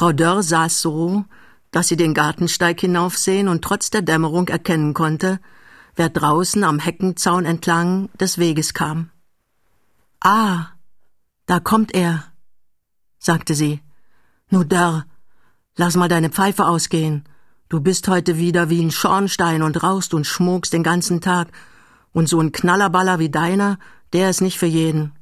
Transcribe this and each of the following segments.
Frau Dörr saß so, dass sie den Gartensteig hinaufsehen und trotz der Dämmerung erkennen konnte, wer draußen am Heckenzaun entlang des Weges kam. Ah, da kommt er, sagte sie. Nu Dörr, lass mal deine Pfeife ausgehen. Du bist heute wieder wie ein Schornstein und rauchst und schmuckst den ganzen Tag. Und so ein Knallerballer wie deiner, der ist nicht für jeden.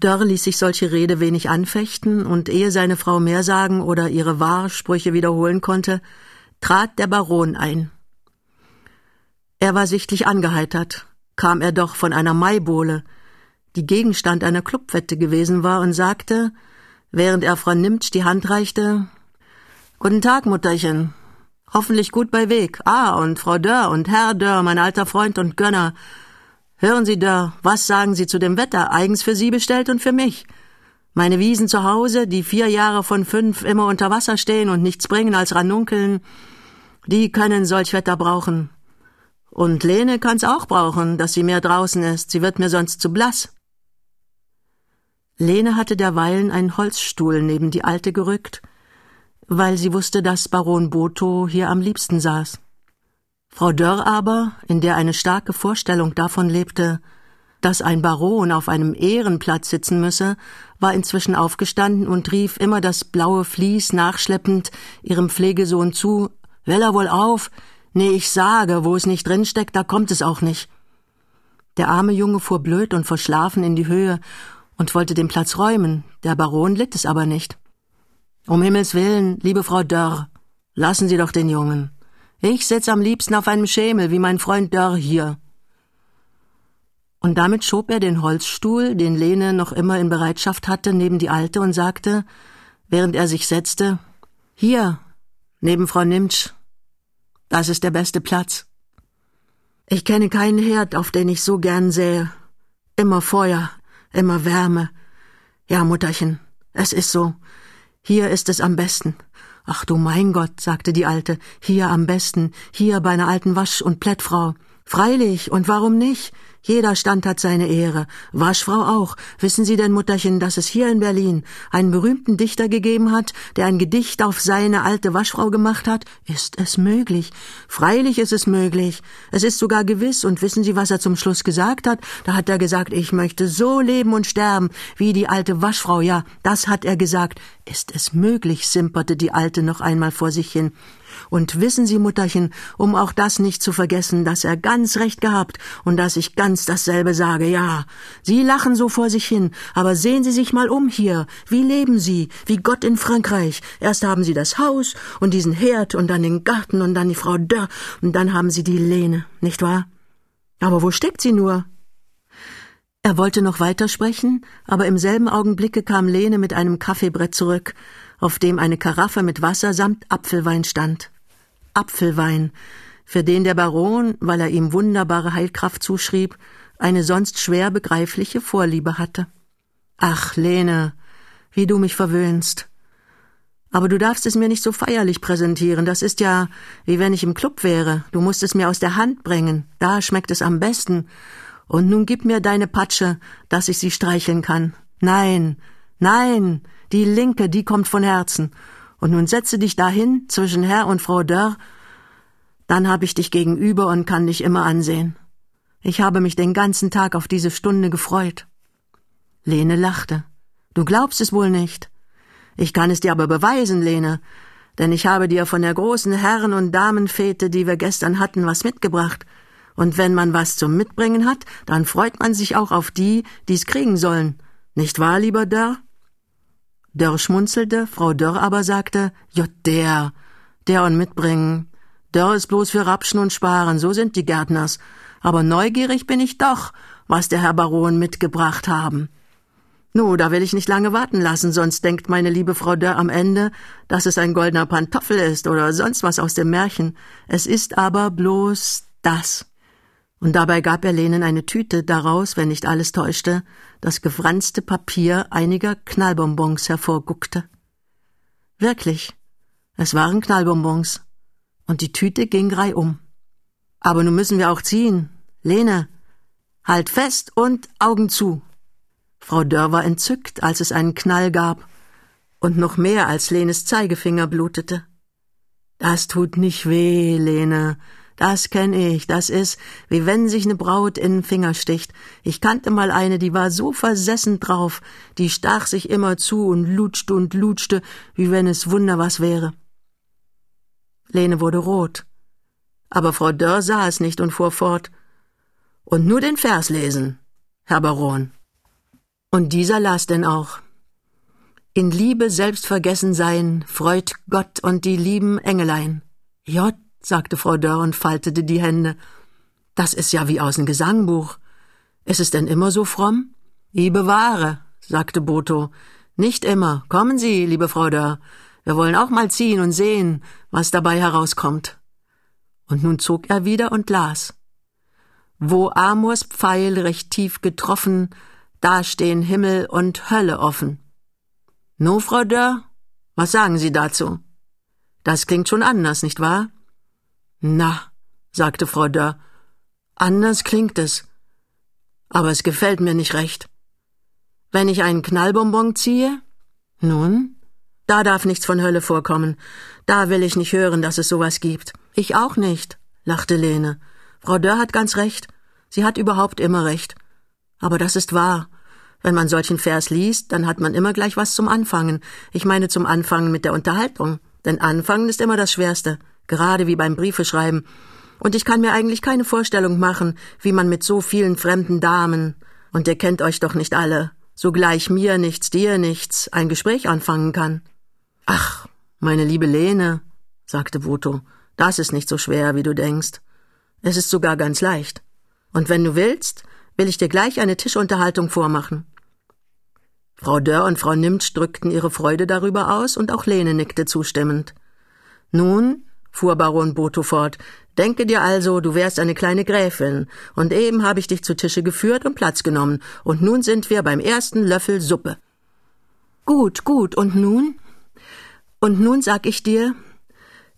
Dörr ließ sich solche Rede wenig anfechten, und ehe seine Frau mehr sagen oder ihre Wahrsprüche wiederholen konnte, trat der Baron ein. Er war sichtlich angeheitert, kam er doch von einer Maibohle, die Gegenstand einer Clubwette gewesen war, und sagte, während er Frau Nimtsch die Hand reichte, Guten Tag, Mutterchen. Hoffentlich gut bei Weg. Ah, und Frau Dörr und Herr Dörr, mein alter Freund und Gönner, Hören Sie da, was sagen Sie zu dem Wetter, eigens für Sie bestellt und für mich? Meine Wiesen zu Hause, die vier Jahre von fünf immer unter Wasser stehen und nichts bringen als Ranunkeln, die können solch Wetter brauchen. Und Lene kann's auch brauchen, dass sie mehr draußen ist, sie wird mir sonst zu blass. Lene hatte derweilen einen Holzstuhl neben die Alte gerückt, weil sie wusste, dass Baron Botho hier am liebsten saß. Frau Dörr aber, in der eine starke Vorstellung davon lebte, dass ein Baron auf einem Ehrenplatz sitzen müsse, war inzwischen aufgestanden und rief immer das blaue Vlies nachschleppend ihrem Pflegesohn zu Well er wohl auf? Nee, ich sage, wo es nicht drinsteckt, da kommt es auch nicht. Der arme Junge fuhr blöd und verschlafen in die Höhe und wollte den Platz räumen, der Baron litt es aber nicht. Um Himmels willen, liebe Frau Dörr, lassen Sie doch den Jungen. Ich sitz am liebsten auf einem Schemel, wie mein Freund Dörr hier. Und damit schob er den Holzstuhl, den Lene noch immer in Bereitschaft hatte, neben die Alte und sagte, während er sich setzte, hier, neben Frau Nimtsch. Das ist der beste Platz. Ich kenne keinen Herd, auf den ich so gern sähe. Immer Feuer, immer Wärme. Ja, Mutterchen, es ist so. Hier ist es am besten. Ach du mein Gott, sagte die Alte, hier am besten, hier bei einer alten Wasch- und Plättfrau. Freilich, und warum nicht? Jeder Stand hat seine Ehre. Waschfrau auch. Wissen Sie denn, Mutterchen, dass es hier in Berlin einen berühmten Dichter gegeben hat, der ein Gedicht auf seine alte Waschfrau gemacht hat? Ist es möglich? Freilich ist es möglich. Es ist sogar gewiss. Und wissen Sie, was er zum Schluss gesagt hat? Da hat er gesagt, ich möchte so leben und sterben wie die alte Waschfrau. Ja, das hat er gesagt. Ist es möglich? simperte die Alte noch einmal vor sich hin. Und wissen Sie, Mutterchen, um auch das nicht zu vergessen, dass er ganz recht gehabt und dass ich ganz dasselbe sage, ja. Sie lachen so vor sich hin, aber sehen Sie sich mal um hier. Wie leben Sie? Wie Gott in Frankreich. Erst haben Sie das Haus und diesen Herd und dann den Garten und dann die Frau Dörr und dann haben Sie die Lene, nicht wahr? Aber wo steckt sie nur? Er wollte noch weitersprechen, aber im selben Augenblicke kam Lene mit einem Kaffeebrett zurück, auf dem eine Karaffe mit Wasser samt Apfelwein stand. Apfelwein, für den der Baron, weil er ihm wunderbare Heilkraft zuschrieb, eine sonst schwer begreifliche Vorliebe hatte. Ach, Lene, wie du mich verwöhnst. Aber du darfst es mir nicht so feierlich präsentieren, das ist ja, wie wenn ich im Club wäre, du musst es mir aus der Hand bringen, da schmeckt es am besten, und nun gib mir deine Patsche, dass ich sie streicheln kann. Nein, nein, die linke, die kommt von Herzen, und nun setze dich dahin zwischen Herr und Frau Dörr, dann hab ich dich gegenüber und kann dich immer ansehen. Ich habe mich den ganzen Tag auf diese Stunde gefreut. Lene lachte. Du glaubst es wohl nicht. Ich kann es dir aber beweisen, Lene, denn ich habe dir von der großen Herren- und Damenfete, die wir gestern hatten, was mitgebracht. Und wenn man was zum Mitbringen hat, dann freut man sich auch auf die, die's kriegen sollen. Nicht wahr, lieber Dörr? Dörr schmunzelte, Frau Dörr aber sagte, ja, der, der und mitbringen. Dörr ist bloß für Rapschen und Sparen, so sind die Gärtners. Aber neugierig bin ich doch, was der Herr Baron mitgebracht haben. Nu, da will ich nicht lange warten lassen, sonst denkt meine liebe Frau Dörr am Ende, dass es ein goldener Pantoffel ist oder sonst was aus dem Märchen. Es ist aber bloß das. Und dabei gab er Lenen eine Tüte, daraus, wenn nicht alles täuschte, das gefranste Papier einiger Knallbonbons hervorguckte. Wirklich, es waren Knallbonbons, und die Tüte ging reihum. Aber nun müssen wir auch ziehen. Lene, halt fest und Augen zu. Frau Dörr war entzückt, als es einen Knall gab. und noch mehr als Lenes Zeigefinger blutete. Das tut nicht weh, Lene. Das kenn ich. Das ist, wie wenn sich ne Braut in den Finger sticht. Ich kannte mal eine, die war so versessen drauf. Die stach sich immer zu und lutschte und lutschte, wie wenn es Wunder was wäre. Lene wurde rot. Aber Frau Dörr sah es nicht und fuhr fort. Und nur den Vers lesen, Herr Baron. Und dieser las denn auch. In Liebe selbst vergessen sein, freut Gott und die lieben Engelein. Jott, sagte Frau Dörr und faltete die Hände. Das ist ja wie aus dem Gesangbuch. Ist es denn immer so fromm? I bewahre, sagte Boto. Nicht immer. Kommen Sie, liebe Frau Dörr. Wir wollen auch mal ziehen und sehen, was dabei herauskommt. Und nun zog er wieder und las. Wo Amors Pfeil recht tief getroffen, da stehen Himmel und Hölle offen. No, Frau Dörr, was sagen Sie dazu? Das klingt schon anders, nicht wahr? Na, sagte Frau Dörr, anders klingt es. Aber es gefällt mir nicht recht. Wenn ich einen Knallbonbon ziehe? Nun, da darf nichts von Hölle vorkommen. Da will ich nicht hören, dass es sowas gibt. Ich auch nicht, lachte Lene. Frau Dörr hat ganz recht. Sie hat überhaupt immer recht. Aber das ist wahr. Wenn man solchen Vers liest, dann hat man immer gleich was zum Anfangen. Ich meine zum Anfangen mit der Unterhaltung. Denn Anfangen ist immer das Schwerste, gerade wie beim Briefeschreiben. Und ich kann mir eigentlich keine Vorstellung machen, wie man mit so vielen fremden Damen, und ihr kennt euch doch nicht alle, so gleich mir nichts, dir nichts, ein Gespräch anfangen kann. Ach, meine liebe Lene, sagte Voto, das ist nicht so schwer, wie du denkst. Es ist sogar ganz leicht. Und wenn du willst, will ich dir gleich eine Tischunterhaltung vormachen. Frau Dörr und Frau Nimtsch drückten ihre Freude darüber aus, und auch Lene nickte zustimmend. Nun, fuhr Baron Botho fort, denke dir also, du wärst eine kleine Gräfin, und eben habe ich dich zu Tische geführt und Platz genommen, und nun sind wir beim ersten Löffel Suppe. Gut, gut, und nun? Und nun sag ich dir,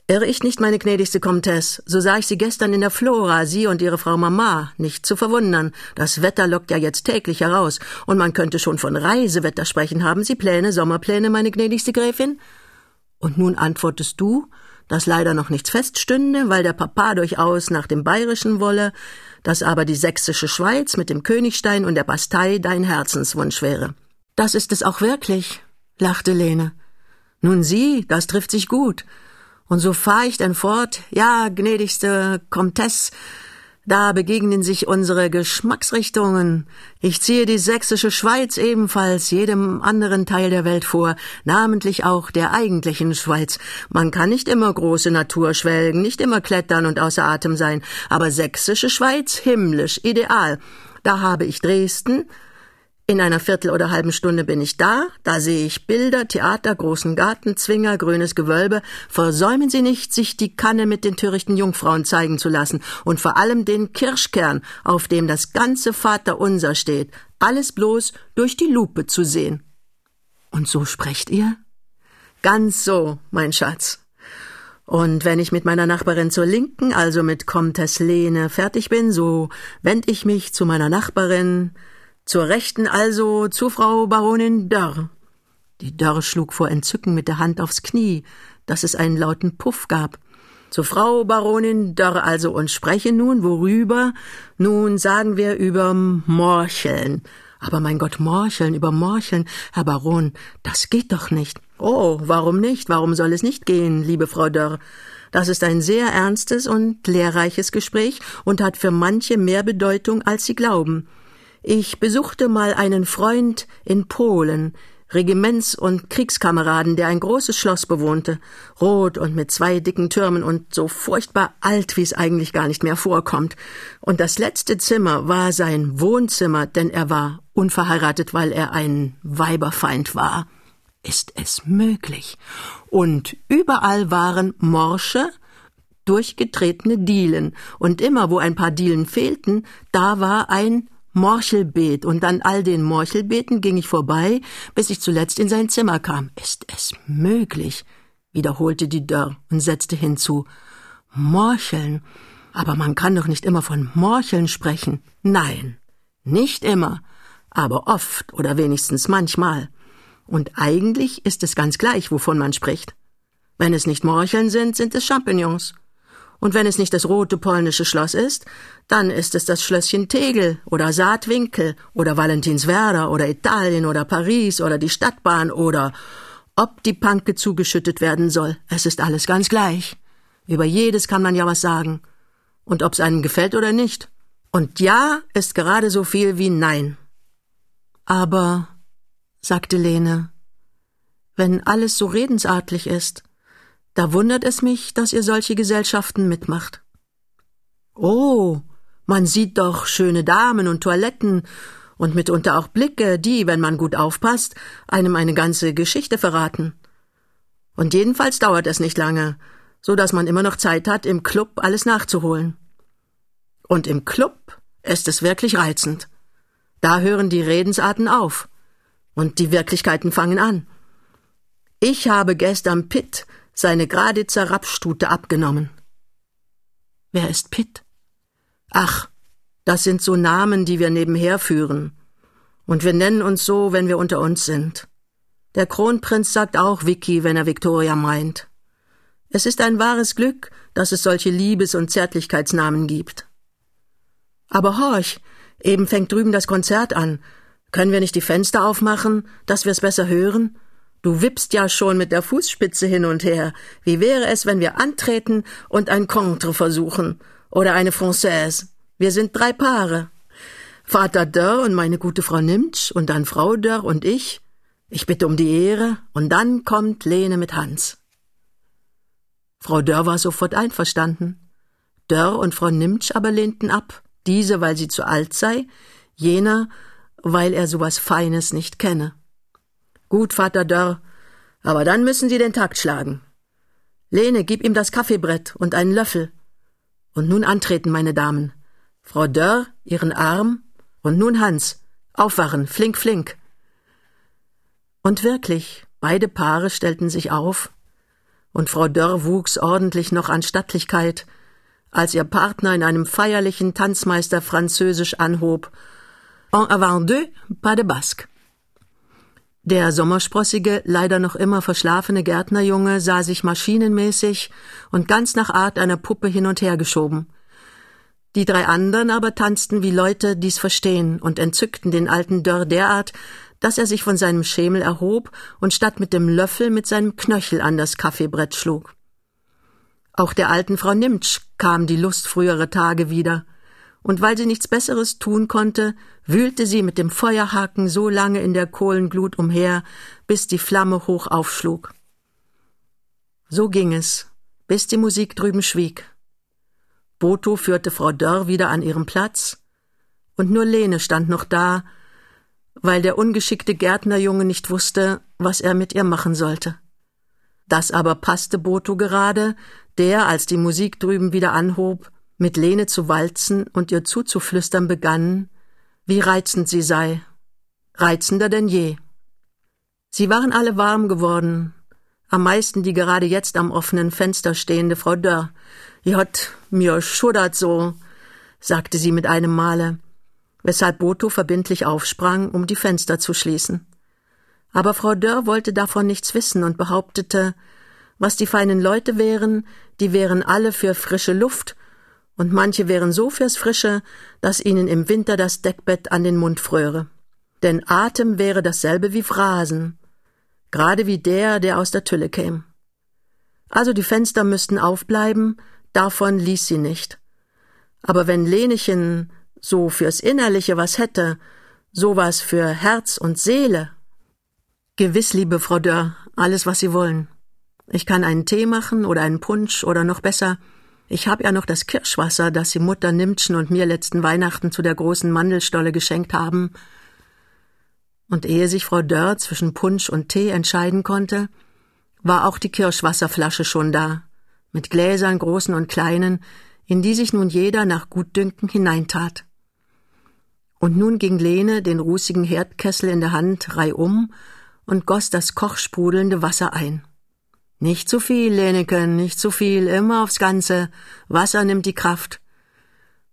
Irre ich nicht, meine gnädigste Comtesse, so sah ich Sie gestern in der Flora, Sie und Ihre Frau Mama, nicht zu verwundern. Das Wetter lockt ja jetzt täglich heraus, und man könnte schon von Reisewetter sprechen. Haben Sie Pläne, Sommerpläne, meine gnädigste Gräfin? Und nun antwortest du, dass leider noch nichts feststünde, weil der Papa durchaus nach dem Bayerischen wolle, dass aber die sächsische Schweiz mit dem Königstein und der Bastei dein Herzenswunsch wäre. Das ist es auch wirklich, lachte Lene. Nun sieh, das trifft sich gut. Und so fahr ich denn fort, ja, gnädigste Comtesse, da begegnen sich unsere Geschmacksrichtungen. Ich ziehe die sächsische Schweiz ebenfalls jedem anderen Teil der Welt vor, namentlich auch der eigentlichen Schweiz. Man kann nicht immer große Natur schwelgen, nicht immer klettern und außer Atem sein, aber sächsische Schweiz himmlisch, ideal. Da habe ich Dresden, in einer Viertel oder halben Stunde bin ich da, da sehe ich Bilder, Theater, großen Garten, Zwinger, grünes Gewölbe. Versäumen Sie nicht, sich die Kanne mit den törichten Jungfrauen zeigen zu lassen und vor allem den Kirschkern, auf dem das ganze Vaterunser steht, alles bloß durch die Lupe zu sehen. Und so sprecht ihr? Ganz so, mein Schatz. Und wenn ich mit meiner Nachbarin zur Linken, also mit Comtesse Lene, fertig bin, so wend ich mich zu meiner Nachbarin, zur Rechten also zu Frau Baronin Dörr. Die Dörr schlug vor Entzücken mit der Hand aufs Knie, dass es einen lauten Puff gab. Zu Frau Baronin Dörr also und spreche nun worüber? Nun sagen wir über Morcheln. Aber mein Gott, Morcheln, über Morcheln, Herr Baron, das geht doch nicht. Oh, warum nicht? Warum soll es nicht gehen, liebe Frau Dörr? Das ist ein sehr ernstes und lehrreiches Gespräch und hat für manche mehr Bedeutung, als Sie glauben. Ich besuchte mal einen Freund in Polen, Regiments- und Kriegskameraden, der ein großes Schloss bewohnte, rot und mit zwei dicken Türmen und so furchtbar alt, wie es eigentlich gar nicht mehr vorkommt. Und das letzte Zimmer war sein Wohnzimmer, denn er war unverheiratet, weil er ein Weiberfeind war. Ist es möglich? Und überall waren Morsche, durchgetretene Dielen, und immer wo ein paar Dielen fehlten, da war ein Morchelbeet, und an all den Morchelbeeten ging ich vorbei, bis ich zuletzt in sein Zimmer kam. Ist es möglich? wiederholte die Dörr und setzte hinzu. Morcheln. Aber man kann doch nicht immer von Morcheln sprechen. Nein, nicht immer, aber oft oder wenigstens manchmal. Und eigentlich ist es ganz gleich, wovon man spricht. Wenn es nicht Morcheln sind, sind es Champignons. Und wenn es nicht das rote polnische Schloss ist, dann ist es das Schlösschen Tegel oder Saatwinkel oder Valentinswerder oder Italien oder Paris oder die Stadtbahn oder ob die Panke zugeschüttet werden soll. Es ist alles ganz gleich. Über jedes kann man ja was sagen. Und ob's einem gefällt oder nicht. Und ja ist gerade so viel wie nein. Aber, sagte Lene, wenn alles so redensartlich ist, da wundert es mich, dass ihr solche Gesellschaften mitmacht. Oh, man sieht doch schöne Damen und Toiletten und mitunter auch Blicke, die, wenn man gut aufpasst, einem eine ganze Geschichte verraten. Und jedenfalls dauert es nicht lange, so dass man immer noch Zeit hat, im Club alles nachzuholen. Und im Club ist es wirklich reizend. Da hören die Redensarten auf und die Wirklichkeiten fangen an. Ich habe gestern Pitt seine Graditzer Rapsstute abgenommen. Wer ist Pitt? Ach, das sind so Namen, die wir nebenher führen. Und wir nennen uns so, wenn wir unter uns sind. Der Kronprinz sagt auch Vicky, wenn er Victoria meint. Es ist ein wahres Glück, dass es solche Liebes- und Zärtlichkeitsnamen gibt. Aber horch, eben fängt drüben das Konzert an. Können wir nicht die Fenster aufmachen, dass wir es besser hören? Du wippst ja schon mit der Fußspitze hin und her. Wie wäre es, wenn wir antreten und ein Contre versuchen? Oder eine Française? Wir sind drei Paare. Vater Dörr und meine gute Frau Nimtsch und dann Frau Dörr und ich. Ich bitte um die Ehre und dann kommt Lene mit Hans. Frau Dörr war sofort einverstanden. Dörr und Frau Nimtsch aber lehnten ab, diese, weil sie zu alt sei, jener, weil er sowas Feines nicht kenne. Gut, Vater Dörr, aber dann müssen Sie den Takt schlagen. Lene, gib ihm das Kaffeebrett und einen Löffel. Und nun antreten, meine Damen. Frau Dörr, Ihren Arm, und nun Hans. Aufwachen, flink, flink. Und wirklich, beide Paare stellten sich auf, und Frau Dörr wuchs ordentlich noch an Stattlichkeit, als ihr Partner in einem feierlichen Tanzmeister Französisch anhob En avant deux, pas de basque. Der sommersprossige, leider noch immer verschlafene Gärtnerjunge sah sich maschinenmäßig und ganz nach Art einer Puppe hin und her geschoben. Die drei anderen aber tanzten wie Leute, die's verstehen und entzückten den alten Dörr derart, dass er sich von seinem Schemel erhob und statt mit dem Löffel mit seinem Knöchel an das Kaffeebrett schlug. Auch der alten Frau Nimtsch kam die Lust früherer Tage wieder, und weil sie nichts Besseres tun konnte, wühlte sie mit dem Feuerhaken so lange in der Kohlenglut umher, bis die Flamme hoch aufschlug. So ging es, bis die Musik drüben schwieg. Boto führte Frau Dörr wieder an ihren Platz, und nur Lene stand noch da, weil der ungeschickte Gärtnerjunge nicht wusste, was er mit ihr machen sollte. Das aber passte Boto gerade, der, als die Musik drüben wieder anhob, mit Lene zu walzen und ihr zuzuflüstern begann, wie reizend sie sei, reizender denn je. Sie waren alle warm geworden, am meisten die gerade jetzt am offenen Fenster stehende Frau Dörr. Jott, mir schuddert so, sagte sie mit einem Male weshalb Boto verbindlich aufsprang, um die Fenster zu schließen. Aber Frau Dörr wollte davon nichts wissen und behauptete, was die feinen Leute wären, die wären alle für frische Luft, und manche wären so fürs Frische, dass ihnen im Winter das Deckbett an den Mund fröre. Denn Atem wäre dasselbe wie Phrasen, gerade wie der, der aus der Tülle käme. Also die Fenster müssten aufbleiben, davon ließ sie nicht. Aber wenn Lenechen so fürs Innerliche was hätte, sowas für Herz und Seele. Gewiss, liebe Frau Dörr, alles, was Sie wollen. Ich kann einen Tee machen oder einen Punsch oder noch besser, ich hab ja noch das Kirschwasser, das Sie Mutter Nimtschen und mir letzten Weihnachten zu der großen Mandelstolle geschenkt haben. Und ehe sich Frau Dörr zwischen Punsch und Tee entscheiden konnte, war auch die Kirschwasserflasche schon da, mit Gläsern großen und kleinen, in die sich nun jeder nach Gutdünken hineintat. Und nun ging Lene den rußigen Herdkessel in der Hand reihum und goss das kochsprudelnde Wasser ein. Nicht zu viel, Leneken, nicht zu viel, immer aufs Ganze. Wasser nimmt die Kraft.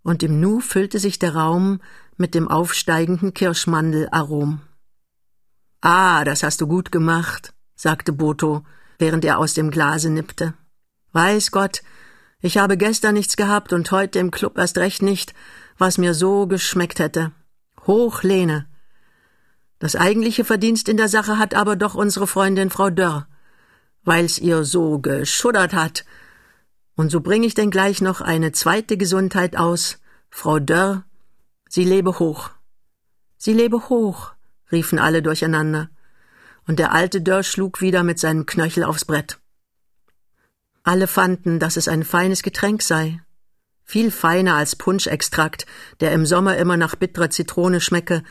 Und im Nu füllte sich der Raum mit dem aufsteigenden Kirschmandelarom. Ah, das hast du gut gemacht, sagte Boto, während er aus dem Glase nippte. Weiß Gott, ich habe gestern nichts gehabt und heute im Club erst recht nicht, was mir so geschmeckt hätte. Hoch, Lene. Das eigentliche Verdienst in der Sache hat aber doch unsere Freundin Frau Dörr, weil's ihr so geschuddert hat. Und so bring ich denn gleich noch eine zweite Gesundheit aus. Frau Dörr, sie lebe hoch. Sie lebe hoch, riefen alle durcheinander. Und der alte Dörr schlug wieder mit seinem Knöchel aufs Brett. Alle fanden, dass es ein feines Getränk sei. Viel feiner als Punschextrakt, der im Sommer immer nach bitterer Zitrone schmecke,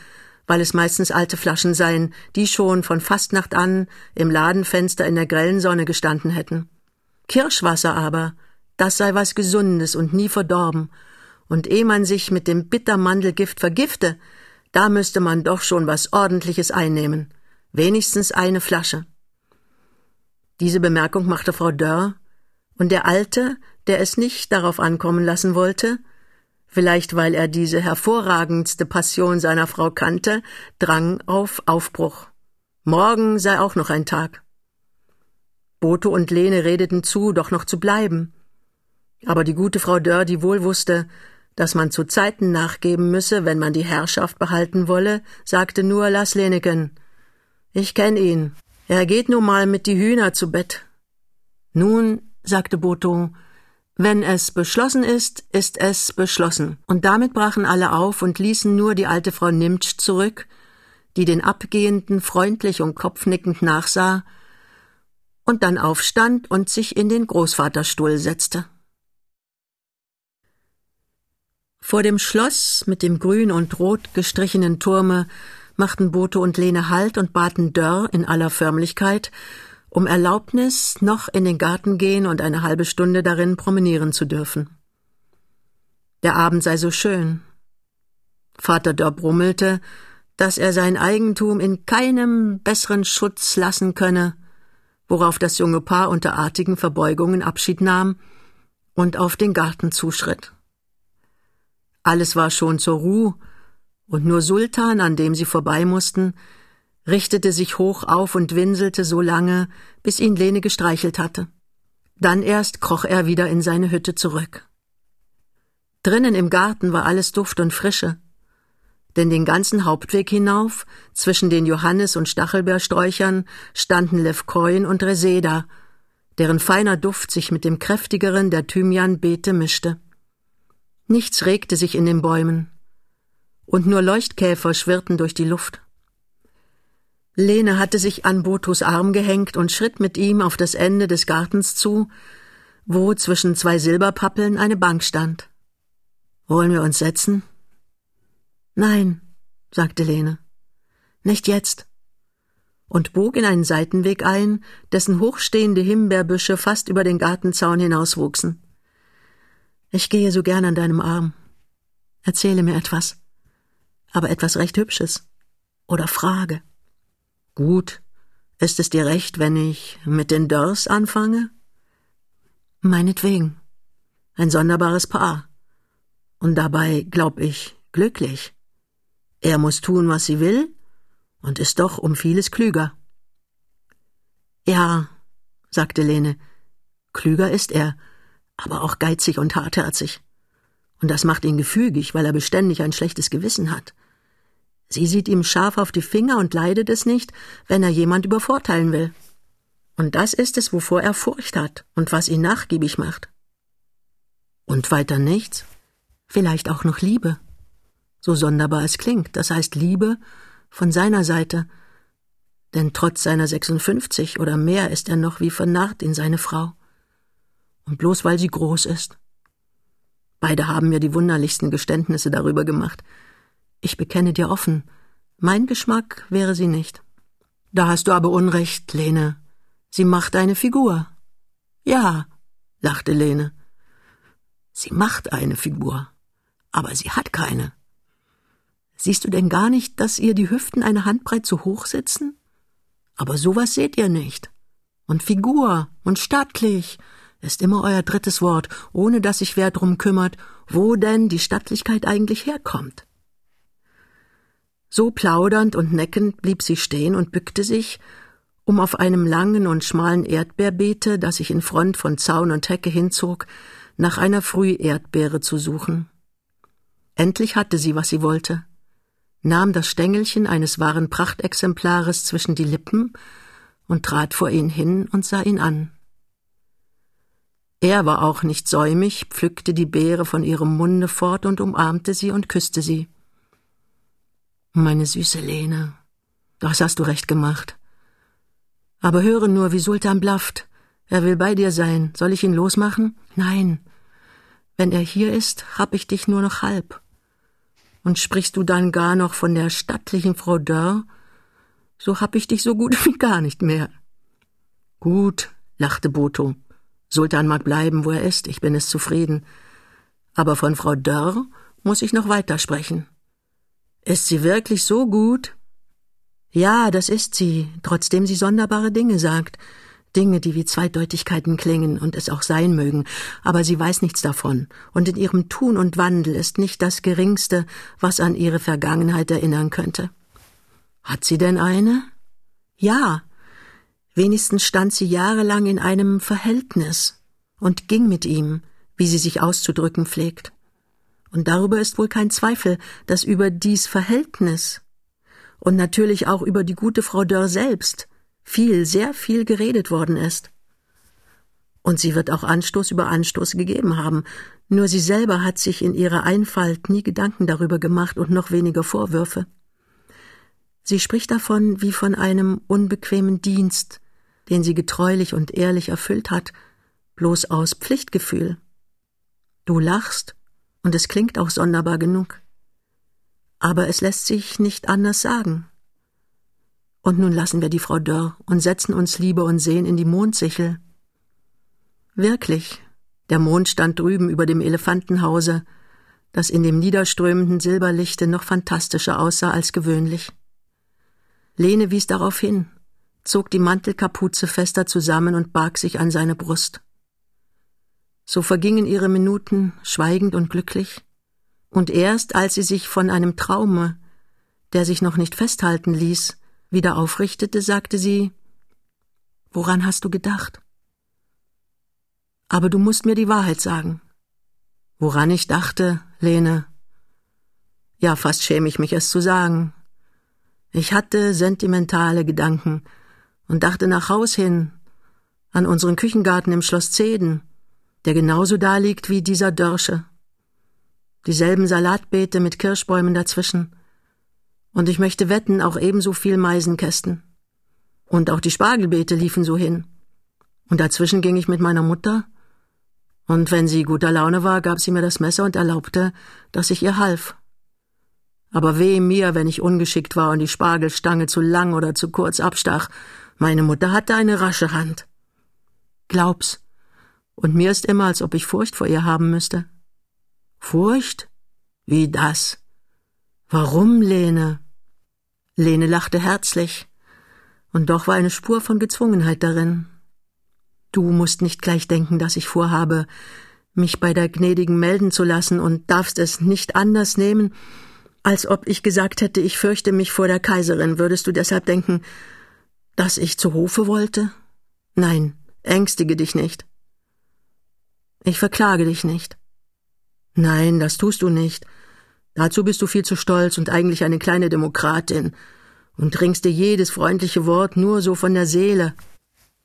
weil es meistens alte Flaschen seien, die schon von Fastnacht an im Ladenfenster in der grellen Sonne gestanden hätten. Kirschwasser aber, das sei was Gesundes und nie verdorben, und ehe man sich mit dem Bittermandelgift vergifte, da müsste man doch schon was Ordentliches einnehmen, wenigstens eine Flasche. Diese Bemerkung machte Frau Dörr, und der Alte, der es nicht darauf ankommen lassen wollte, vielleicht weil er diese hervorragendste Passion seiner Frau kannte, drang auf Aufbruch. Morgen sei auch noch ein Tag. Boto und Lene redeten zu, doch noch zu bleiben. Aber die gute Frau Dörr, die wohl wusste, dass man zu Zeiten nachgeben müsse, wenn man die Herrschaft behalten wolle, sagte nur, lass Leneken. Ich kenn ihn. Er geht nun mal mit die Hühner zu Bett. Nun, sagte Boto, wenn es beschlossen ist, ist es beschlossen. Und damit brachen alle auf und ließen nur die alte Frau Nimtsch zurück, die den Abgehenden freundlich und kopfnickend nachsah und dann aufstand und sich in den Großvaterstuhl setzte. Vor dem Schloss mit dem grün und rot gestrichenen Turme machten Bote und Lene Halt und baten Dörr in aller Förmlichkeit, um Erlaubnis, noch in den Garten gehen und eine halbe Stunde darin promenieren zu dürfen. Der Abend sei so schön. Vater Dörr brummelte, dass er sein Eigentum in keinem besseren Schutz lassen könne, worauf das junge Paar unter artigen Verbeugungen Abschied nahm und auf den Garten zuschritt. Alles war schon zur Ruhe, und nur Sultan, an dem sie vorbei mussten, richtete sich hoch auf und winselte so lange, bis ihn Lene gestreichelt hatte. Dann erst kroch er wieder in seine Hütte zurück. Drinnen im Garten war alles Duft und Frische, denn den ganzen Hauptweg hinauf, zwischen den Johannis- und Stachelbeersträuchern, standen Levkoin und Reseda, deren feiner Duft sich mit dem kräftigeren der Thymianbeete mischte. Nichts regte sich in den Bäumen, und nur Leuchtkäfer schwirrten durch die Luft. Lene hatte sich an Botos Arm gehängt und schritt mit ihm auf das Ende des Gartens zu, wo zwischen zwei Silberpappeln eine Bank stand. Wollen wir uns setzen? Nein, sagte Lene. Nicht jetzt. Und bog in einen Seitenweg ein, dessen hochstehende Himbeerbüsche fast über den Gartenzaun hinauswuchsen. Ich gehe so gern an deinem Arm. Erzähle mir etwas. Aber etwas recht Hübsches. Oder frage. Gut. Ist es dir recht, wenn ich mit den Dörrs anfange? Meinetwegen. Ein sonderbares Paar. Und dabei, glaub ich, glücklich. Er muss tun, was sie will, und ist doch um vieles klüger. Ja, sagte Lene, klüger ist er, aber auch geizig und hartherzig. Und das macht ihn gefügig, weil er beständig ein schlechtes Gewissen hat. Sie sieht ihm scharf auf die Finger und leidet es nicht, wenn er jemand übervorteilen will. Und das ist es, wovor er Furcht hat und was ihn nachgiebig macht. Und weiter nichts? Vielleicht auch noch Liebe. So sonderbar es klingt, das heißt Liebe von seiner Seite. Denn trotz seiner 56 oder mehr ist er noch wie vernarrt in seine Frau. Und bloß weil sie groß ist. Beide haben mir die wunderlichsten Geständnisse darüber gemacht, ich bekenne dir offen, mein Geschmack wäre sie nicht. Da hast du aber Unrecht, Lene. Sie macht eine Figur. Ja, lachte Lene. Sie macht eine Figur, aber sie hat keine. Siehst du denn gar nicht, dass ihr die Hüften eine Handbreit zu hoch sitzen? Aber sowas seht ihr nicht. Und Figur und stattlich ist immer euer drittes Wort, ohne dass sich wer drum kümmert, wo denn die Stattlichkeit eigentlich herkommt. So plaudernd und neckend blieb sie stehen und bückte sich, um auf einem langen und schmalen Erdbeerbeete, das sich in Front von Zaun und Hecke hinzog, nach einer Früherdbeere zu suchen. Endlich hatte sie, was sie wollte, nahm das Stängelchen eines wahren Prachtexemplares zwischen die Lippen und trat vor ihn hin und sah ihn an. Er war auch nicht säumig, pflückte die Beere von ihrem Munde fort und umarmte sie und küsste sie. Meine süße Lene, das hast du recht gemacht. Aber höre nur, wie Sultan blafft. Er will bei dir sein. Soll ich ihn losmachen? Nein. Wenn er hier ist, hab ich dich nur noch halb. Und sprichst du dann gar noch von der stattlichen Frau Dörr, so hab ich dich so gut wie gar nicht mehr. Gut, lachte Boto. Sultan mag bleiben, wo er ist, ich bin es zufrieden. Aber von Frau Dörr muss ich noch weitersprechen. Ist sie wirklich so gut? Ja, das ist sie, trotzdem sie sonderbare Dinge sagt. Dinge, die wie Zweideutigkeiten klingen und es auch sein mögen, aber sie weiß nichts davon, und in ihrem Tun und Wandel ist nicht das geringste, was an ihre Vergangenheit erinnern könnte. Hat sie denn eine? Ja, Wenigstens stand sie jahrelang in einem Verhältnis und ging mit ihm, wie sie sich auszudrücken pflegt. Und darüber ist wohl kein Zweifel, dass über dies Verhältnis und natürlich auch über die gute Frau Dörr selbst viel, sehr viel geredet worden ist. Und sie wird auch Anstoß über Anstoß gegeben haben, nur sie selber hat sich in ihrer Einfalt nie Gedanken darüber gemacht und noch weniger Vorwürfe. Sie spricht davon wie von einem unbequemen Dienst, den sie getreulich und ehrlich erfüllt hat, bloß aus Pflichtgefühl. Du lachst, und es klingt auch sonderbar genug. Aber es lässt sich nicht anders sagen. Und nun lassen wir die Frau Dörr und setzen uns Liebe und Sehen in die Mondsichel. Wirklich, der Mond stand drüben über dem Elefantenhause, das in dem niederströmenden Silberlichte noch fantastischer aussah als gewöhnlich. Lene wies darauf hin, zog die Mantelkapuze fester zusammen und barg sich an seine Brust. So vergingen ihre Minuten schweigend und glücklich, und erst als sie sich von einem Traume, der sich noch nicht festhalten ließ, wieder aufrichtete, sagte sie Woran hast du gedacht? Aber du musst mir die Wahrheit sagen. Woran ich dachte, Lene? Ja, fast schäme ich mich es zu sagen. Ich hatte sentimentale Gedanken, und dachte nach Haus hin, an unseren Küchengarten im Schloss Zeden, der genauso daliegt wie dieser Dörsche. Dieselben Salatbeete mit Kirschbäumen dazwischen. Und ich möchte wetten, auch ebenso viel Meisenkästen. Und auch die Spargelbeete liefen so hin. Und dazwischen ging ich mit meiner Mutter, und wenn sie guter Laune war, gab sie mir das Messer und erlaubte, dass ich ihr half. Aber weh mir, wenn ich ungeschickt war und die Spargelstange zu lang oder zu kurz abstach meine Mutter hatte eine rasche Hand. Glaub's. Und mir ist immer, als ob ich Furcht vor ihr haben müsste. Furcht? Wie das? Warum, Lene? Lene lachte herzlich, und doch war eine Spur von Gezwungenheit darin. Du musst nicht gleich denken, dass ich vorhabe, mich bei der Gnädigen melden zu lassen und darfst es nicht anders nehmen, als ob ich gesagt hätte, ich fürchte mich vor der Kaiserin. Würdest du deshalb denken, dass ich zu Hofe wollte? Nein, ängstige dich nicht. Ich verklage dich nicht. Nein, das tust du nicht. Dazu bist du viel zu stolz und eigentlich eine kleine Demokratin und dringst dir jedes freundliche Wort nur so von der Seele.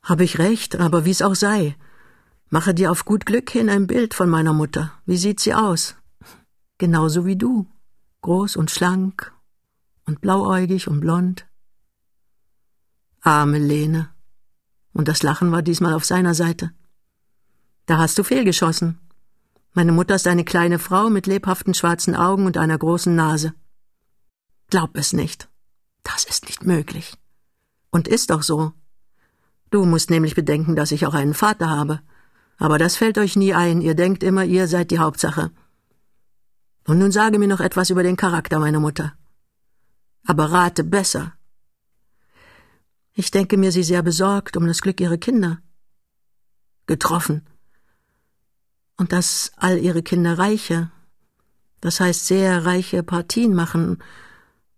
Hab ich recht, aber wie's auch sei. Mache dir auf gut Glück hin ein Bild von meiner Mutter. Wie sieht sie aus? Genauso wie du. Groß und schlank und blauäugig und blond. Arme Lene. Und das Lachen war diesmal auf seiner Seite. Da hast du fehlgeschossen. Meine Mutter ist eine kleine Frau mit lebhaften schwarzen Augen und einer großen Nase. Glaub es nicht. Das ist nicht möglich. Und ist doch so. Du musst nämlich bedenken, dass ich auch einen Vater habe. Aber das fällt euch nie ein, ihr denkt immer, ihr seid die Hauptsache. Und nun sage mir noch etwas über den Charakter meiner Mutter. Aber rate besser. Ich denke mir sie sehr besorgt um das Glück ihrer Kinder. Getroffen. Und dass all ihre Kinder reiche, das heißt sehr reiche Partien machen,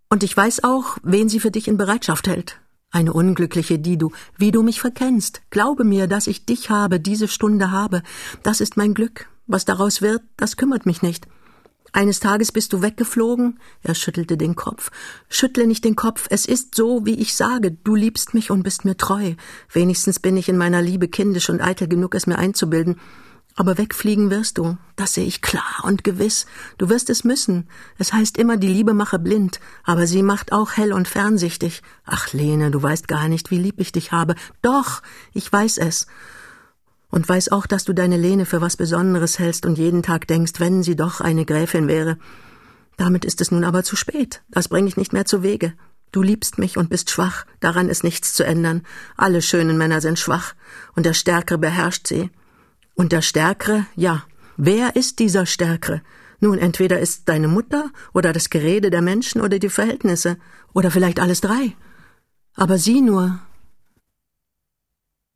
Und ich weiß auch, wen sie für dich in Bereitschaft hält. Eine Unglückliche, die du, wie du mich verkennst. Glaube mir, dass ich dich habe, diese Stunde habe. Das ist mein Glück. Was daraus wird, das kümmert mich nicht. Eines Tages bist du weggeflogen? Er schüttelte den Kopf. Schüttle nicht den Kopf. Es ist so, wie ich sage. Du liebst mich und bist mir treu. Wenigstens bin ich in meiner Liebe kindisch und eitel genug, es mir einzubilden. Aber wegfliegen wirst du. Das sehe ich klar und gewiss. Du wirst es müssen. Es heißt immer, die Liebe mache blind. Aber sie macht auch hell und fernsichtig. Ach, Lene, du weißt gar nicht, wie lieb ich dich habe. Doch, ich weiß es und weiß auch, dass du deine Lene für was Besonderes hältst und jeden Tag denkst, wenn sie doch eine Gräfin wäre. Damit ist es nun aber zu spät. Das bringe ich nicht mehr zu Wege. Du liebst mich und bist schwach, daran ist nichts zu ändern. Alle schönen Männer sind schwach, und der Stärkere beherrscht sie. Und der Stärkere, ja, wer ist dieser Stärkere? Nun, entweder ist deine Mutter oder das Gerede der Menschen oder die Verhältnisse, oder vielleicht alles drei. Aber sieh nur,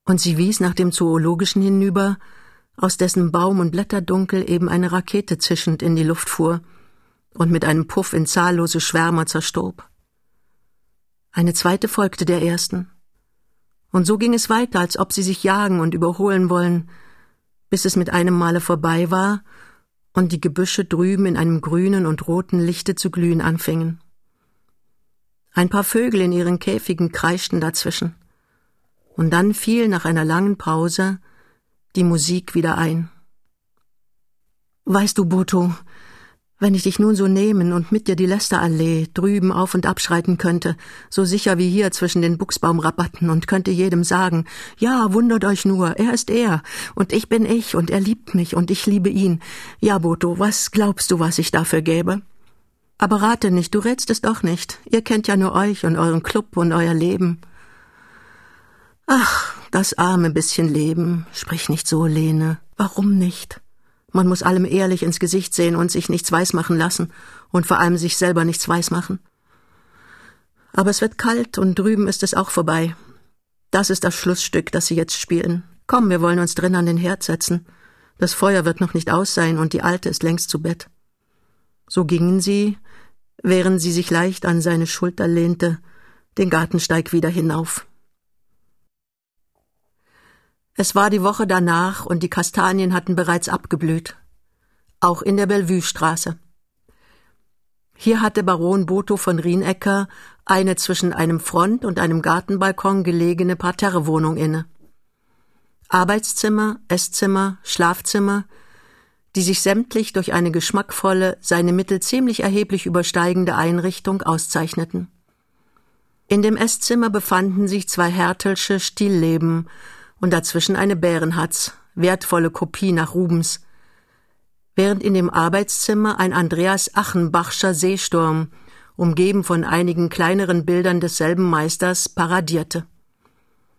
und sie wies nach dem Zoologischen hinüber, aus dessen Baum und Blätterdunkel eben eine Rakete zischend in die Luft fuhr und mit einem Puff in zahllose Schwärmer zerstob. Eine zweite folgte der ersten. Und so ging es weiter, als ob sie sich jagen und überholen wollen, bis es mit einem Male vorbei war und die Gebüsche drüben in einem grünen und roten Lichte zu glühen anfingen. Ein paar Vögel in ihren Käfigen kreischten dazwischen und dann fiel nach einer langen Pause die Musik wieder ein. Weißt du, Boto, wenn ich dich nun so nehmen und mit dir die Lästerallee drüben auf und abschreiten könnte, so sicher wie hier zwischen den Buchsbaumrabatten und könnte jedem sagen, ja, wundert euch nur, er ist er, und ich bin ich, und er liebt mich, und ich liebe ihn. Ja, Boto, was glaubst du, was ich dafür gäbe? Aber rate nicht, du rätst es doch nicht. Ihr kennt ja nur euch und euren Club und euer Leben. Ach, das arme bisschen Leben. Sprich nicht so, Lene. Warum nicht? Man muss allem ehrlich ins Gesicht sehen und sich nichts weismachen lassen und vor allem sich selber nichts weismachen. Aber es wird kalt und drüben ist es auch vorbei. Das ist das Schlussstück, das sie jetzt spielen. Komm, wir wollen uns drin an den Herd setzen. Das Feuer wird noch nicht aus sein und die Alte ist längst zu Bett. So gingen sie, während sie sich leicht an seine Schulter lehnte, den Gartensteig wieder hinauf. Es war die Woche danach und die Kastanien hatten bereits abgeblüht. Auch in der Bellevue-Straße. Hier hatte Baron Boto von Rienecker eine zwischen einem Front- und einem Gartenbalkon gelegene Parterrewohnung inne. Arbeitszimmer, Esszimmer, Schlafzimmer, die sich sämtlich durch eine geschmackvolle, seine Mittel ziemlich erheblich übersteigende Einrichtung auszeichneten. In dem Esszimmer befanden sich zwei Hertelsche Stillleben, und dazwischen eine Bärenhatz, wertvolle Kopie nach Rubens, während in dem Arbeitszimmer ein Andreas Achenbachscher Seesturm, umgeben von einigen kleineren Bildern desselben Meisters, paradierte.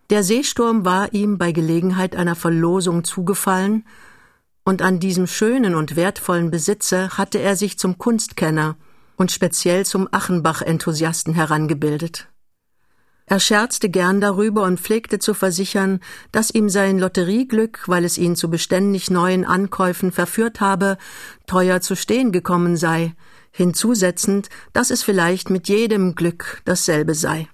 Der Seesturm war ihm bei Gelegenheit einer Verlosung zugefallen, und an diesem schönen und wertvollen Besitze hatte er sich zum Kunstkenner und speziell zum Achenbach-Enthusiasten herangebildet. Er scherzte gern darüber und pflegte zu versichern, dass ihm sein Lotterieglück, weil es ihn zu beständig neuen Ankäufen verführt habe, teuer zu stehen gekommen sei, hinzusetzend, dass es vielleicht mit jedem Glück dasselbe sei.